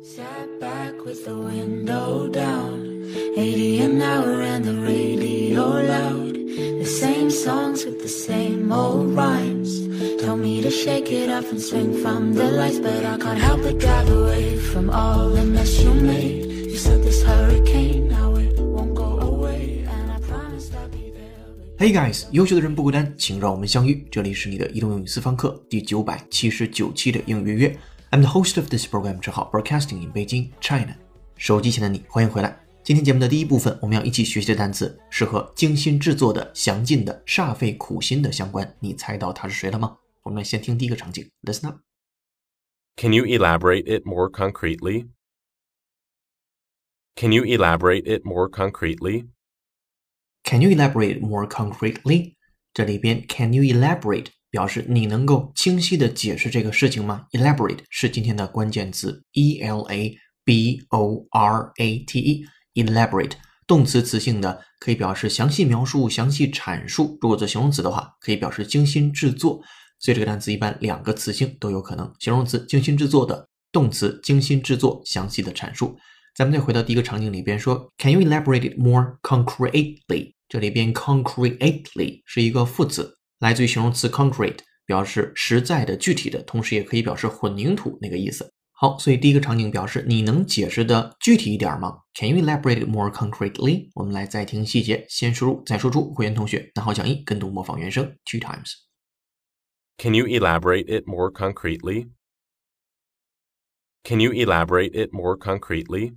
Sat back with the window down, 80 an hour and the radio loud. The same songs with the same old rhymes. Tell me to shake it off and swing from the lights, but I can't help but drive away from all the mess you made. You said this hurricane, now it won't go away, and I promised I'd be there. Hey guys，优秀的人不孤单，请让我们相遇。这里是你的移动英语私房课第九百七十九期的英语约约。 I'm the host of this program，之号 Broadcasting in Beijing, China。手机前的你，欢迎回来。今天节目的第一部分，我们要一起学习的单词是和精心制作的、详尽的、煞费苦心的相关。你猜到他是谁了吗？我们先听第一个场景，Listen up。 Can you elaborate it more concretely? Can you elaborate it more concretely? Can you elaborate more concretely？这里边 Can you elaborate 表示你能够清晰的解释这个事情吗？Elaborate 是今天的关键词，E L A B O R A T E。Elaborate 动词词性的可以表示详细描述、详细阐述；如果做形容词的话，可以表示精心制作。所以这个单词一般两个词性都有可能，形容词精心制作的，动词精心制作、详细的阐述。咱们再回到第一个场景里边说，Can you elaborate it more concretely？这里边 concretely 是一个副词，来自于形容词 concrete，表示实在的、具体的，同时也可以表示混凝土那个意思。好，所以第一个场景表示你能解释的具体一点吗？Can you elaborate it more concretely？我们来再听细节，先输入再输出。会员同学拿好讲义，跟读模仿原声 two times。Can you elaborate it more concretely? Can you elaborate it more concretely?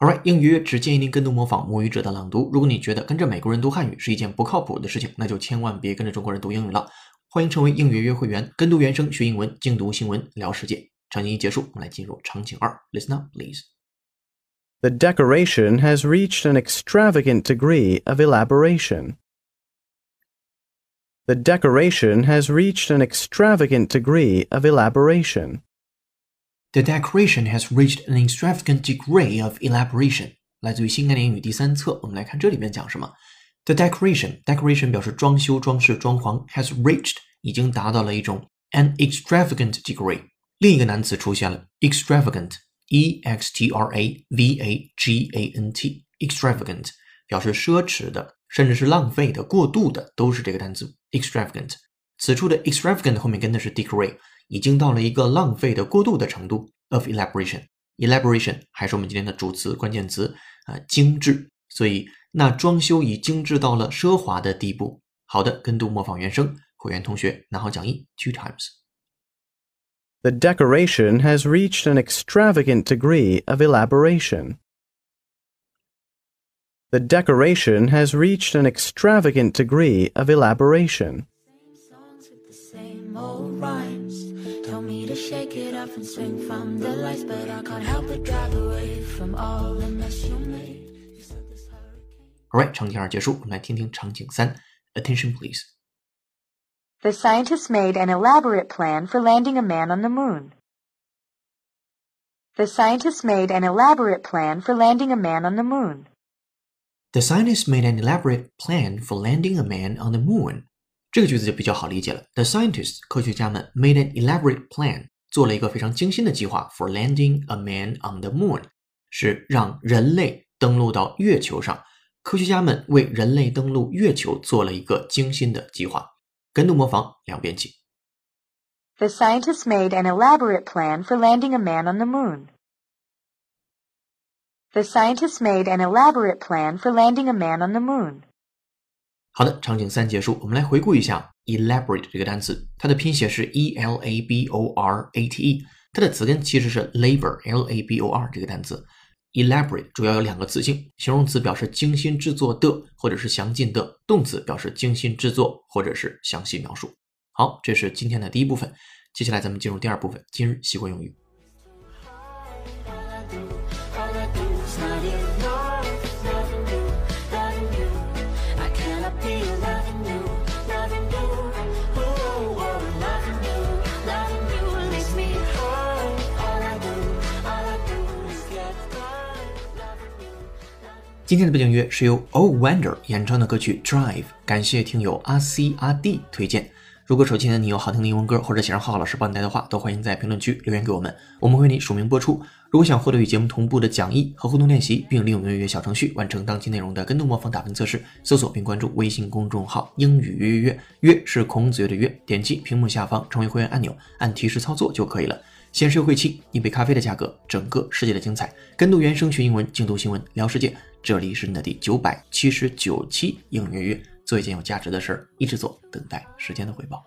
Alright，英语约只建议您跟读模仿母语者的朗读。如果你觉得跟着美国人读汉语是一件不靠谱的事情，那就千万别跟着中国人读英语了。欢迎成为英语约约会员，跟读原声学英文，精读新闻聊世界。场景一结束，我们来进入场景二。Listen up, please. The decoration has reached an extravagant degree of elaboration. The decoration has reached an extravagant degree of elaboration. The decoration has reached an extravagant degree of elaboration. 来自于新概念英语第三册，我们来看这里面讲什么。The decoration decoration 表示装修、装饰、装潢，has reached 已经达到了一种 an extravagant degree。另一个单词出现了，extravagant，e x t r a v a g a n t，extravagant 表示奢侈的，甚至是浪费的、过度的，都是这个单词 extravagant。此处的 extravagant 后面跟的是 degree， 已经到了一个浪费的、过度的程度 of elaboration。elaboration 还是我们今天的主词、关键词啊、呃，精致。所以那装修已精致到了奢华的地步。好的，跟读模仿原声，会员同学拿好讲义 two times。 The decoration has reached an extravagant degree of elaboration. The decoration has reached an extravagant degree of elaboration. off and swing from the lights, but I can't help but drive away from all the mess you made. You said this hurricane. Alright，场景二结束，我们来听听场景三。Attention please。 The scientists made an elaborate plan for landing a man on the moon. The scientists made an elaborate plan for landing a man on the moon. The scientists made an elaborate plan for landing a man on the moon。这个句子就比较好理解了。The scientists 科学家们 made an elaborate plan 做了一个非常精心的计划 for landing a man on the moon，是让人类登陆到月球上。科学家们为人类登陆月球做了一个精心的计划。跟读模仿两遍起。 The scientists made an elaborate plan for landing a man on the moon. The scientists made an elaborate plan for landing a man on the moon. 好的，场景三结束，我们来回顾一下 elaborate 这个单词，它的拼写是 e l a b o r a t e，它的词根其实是 labor l a b o r 这个单词。elaborate 主要有两个词性，形容词表示精心制作的或者是详尽的，动词表示精心制作或者是详细描述。好，这是今天的第一部分，接下来咱们进入第二部分，今日习惯用语。今天的背景音乐是由 O Wonder 演唱的歌曲 Drive，感谢听友阿 C 阿 D 推荐。如果手机呢你有好听的英文歌，或者想让浩浩老师帮你带的话，都欢迎在评论区留言给我们，我们会为你署名播出。如果想获得与节目同步的讲义和互动练习，并利用音乐小程序完成当期内容的跟读模仿打分测试，搜索并关注微信公众号“英语约约约”，约是孔子约的约，点击屏幕下方成为会员按钮，按提示操作就可以了。限时优惠期，一杯咖啡的价格，整个世界的精彩。跟读原声学英文，精读新闻聊世界。这里是你的第九百七十九期英语约，做一件有价值的事儿，一直做，等待时间的回报。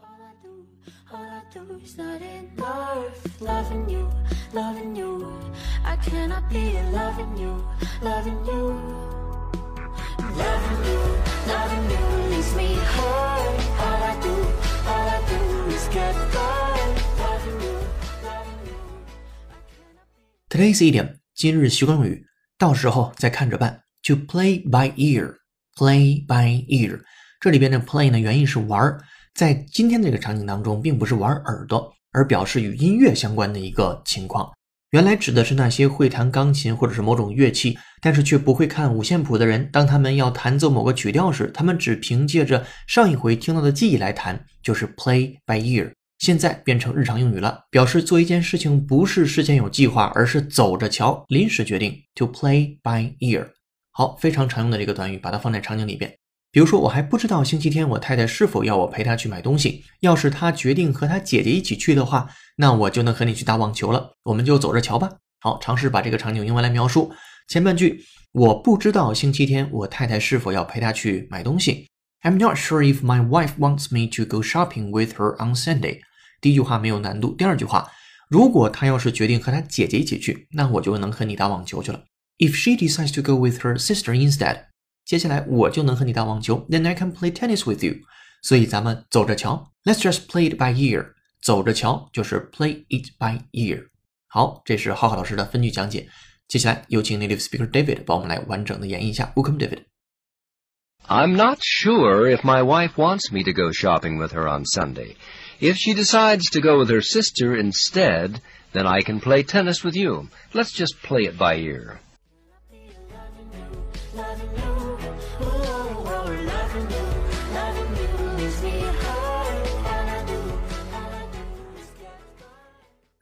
Today's idiom 今日习惯用语，到时候再看着办。To play by ear，play by ear，这里边的 play 呢原意是玩儿，在今天这个场景当中，并不是玩耳朵，而表示与音乐相关的一个情况。原来指的是那些会弹钢琴或者是某种乐器，但是却不会看五线谱的人。当他们要弹奏某个曲调时，他们只凭借着上一回听到的记忆来弹，就是 play by ear。现在变成日常用语了，表示做一件事情不是事先有计划，而是走着瞧，临时决定。To play by ear，好，非常常用的这个短语，把它放在场景里边。比如说，我还不知道星期天我太太是否要我陪她去买东西。要是她决定和她姐姐一起去的话，那我就能和你去打网球了。我们就走着瞧吧。好，尝试把这个场景用文来描述。前半句，我不知道星期天我太太是否要陪她去买东西。I'm not sure if my wife wants me to go shopping with her on Sunday。第一句话没有难度。第二句话，如果她要是决定和她姐姐一起去，那我就能和你打网球去了。If she decides to go with her sister instead。接下来我就能和你打网球，Then I can play tennis with you。所以咱们走着瞧，Let's just play it by ear。走着瞧就是 play it by ear。好，这是浩浩老师的分句讲解。接下来有请 native speaker David 帮我们来完整的演绎一下。Welcome David。 I'm not sure if my wife wants me to go shopping with her on Sunday. If she decides to go with her sister instead, then I can play tennis with you. Let's just play it by ear. Loving you, ooh, loving you, loving you leaves me hurt. All I do, all I do is get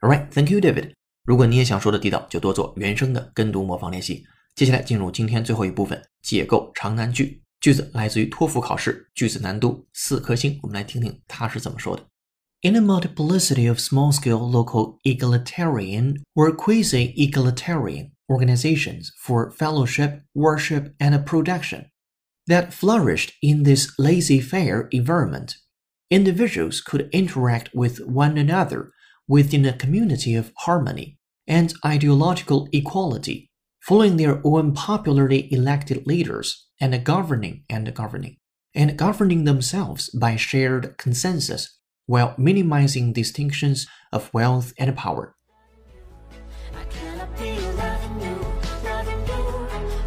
Alright, thank you, David。如果你也想说的地道，就多做原声的跟读模仿练习。接下来进入今天最后一部分，解构长难句。 句子来自于托福考试，句子难度四颗星。我们来听听他是怎么说的。In a multiplicity of small-scale local egalitarian or quasi-egalitarian organizations for fellowship, worship, and production that flourished in this laissez-faire environment, individuals could interact with one another within a community of harmony and ideological equality, following their own popularly elected leaders and governing and governing and governing themselves by shared consensus while minimizing distinctions of wealth and power. I cannot be loving you, loving you,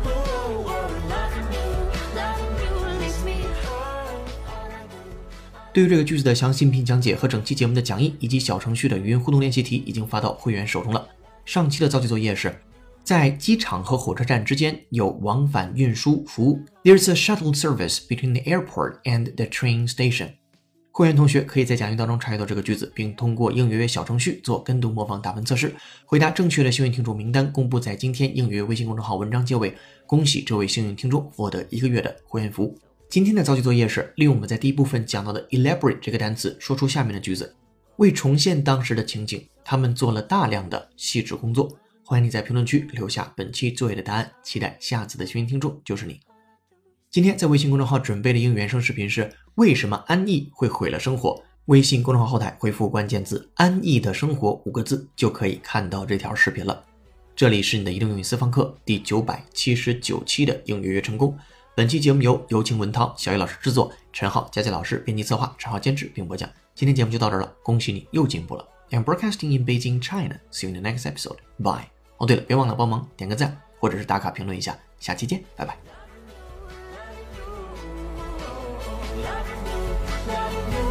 ooh, loving you, loving you leaves me hurt. All I do. 对于这个句子的详细音频讲解和整期节目的讲义以及小程序的语音互动练习题已经发到会员手中了。上期的造句作业是， 在机场和火车站之间有往返运输服务。There's a shuttle service between the airport and the train station. 会员同学可以在讲义当中查阅到这个句子，并通过应约约小程序做跟读模仿打分测试。回答正确的幸运听众名单公布在今天应约约微信公众号文章结尾。恭喜这位幸运听众获得一个月的会员服务。今天的造句作业是利用我们在第一部分讲到的 elaborate 这个单词，说出下面的句子。为重现当时的情景，他们做了大量的细致工作。欢迎你在评论区留下本期作业的答案，期待下次的幸运听众就是你。今天在微信公众号准备的英语原声视频是为什么安逸会毁了生活？微信公众号后台回复关键字“安逸的生活”五个字，就可以看到这条视频了。这里是你的移动英语私房课第九百七十九期的英语约成功。本期节目由有请文涛、小雨老师制作，陈浩、佳佳老师编辑策划，陈浩监制并播讲。今天节目就到这儿了，恭喜你又进步了。I'm broadcasting in Beijing, China. See you in the next episode. Bye. 哦，对了，别忘了帮忙点个赞，或者是打卡评论一下。下期见，拜拜。Love you.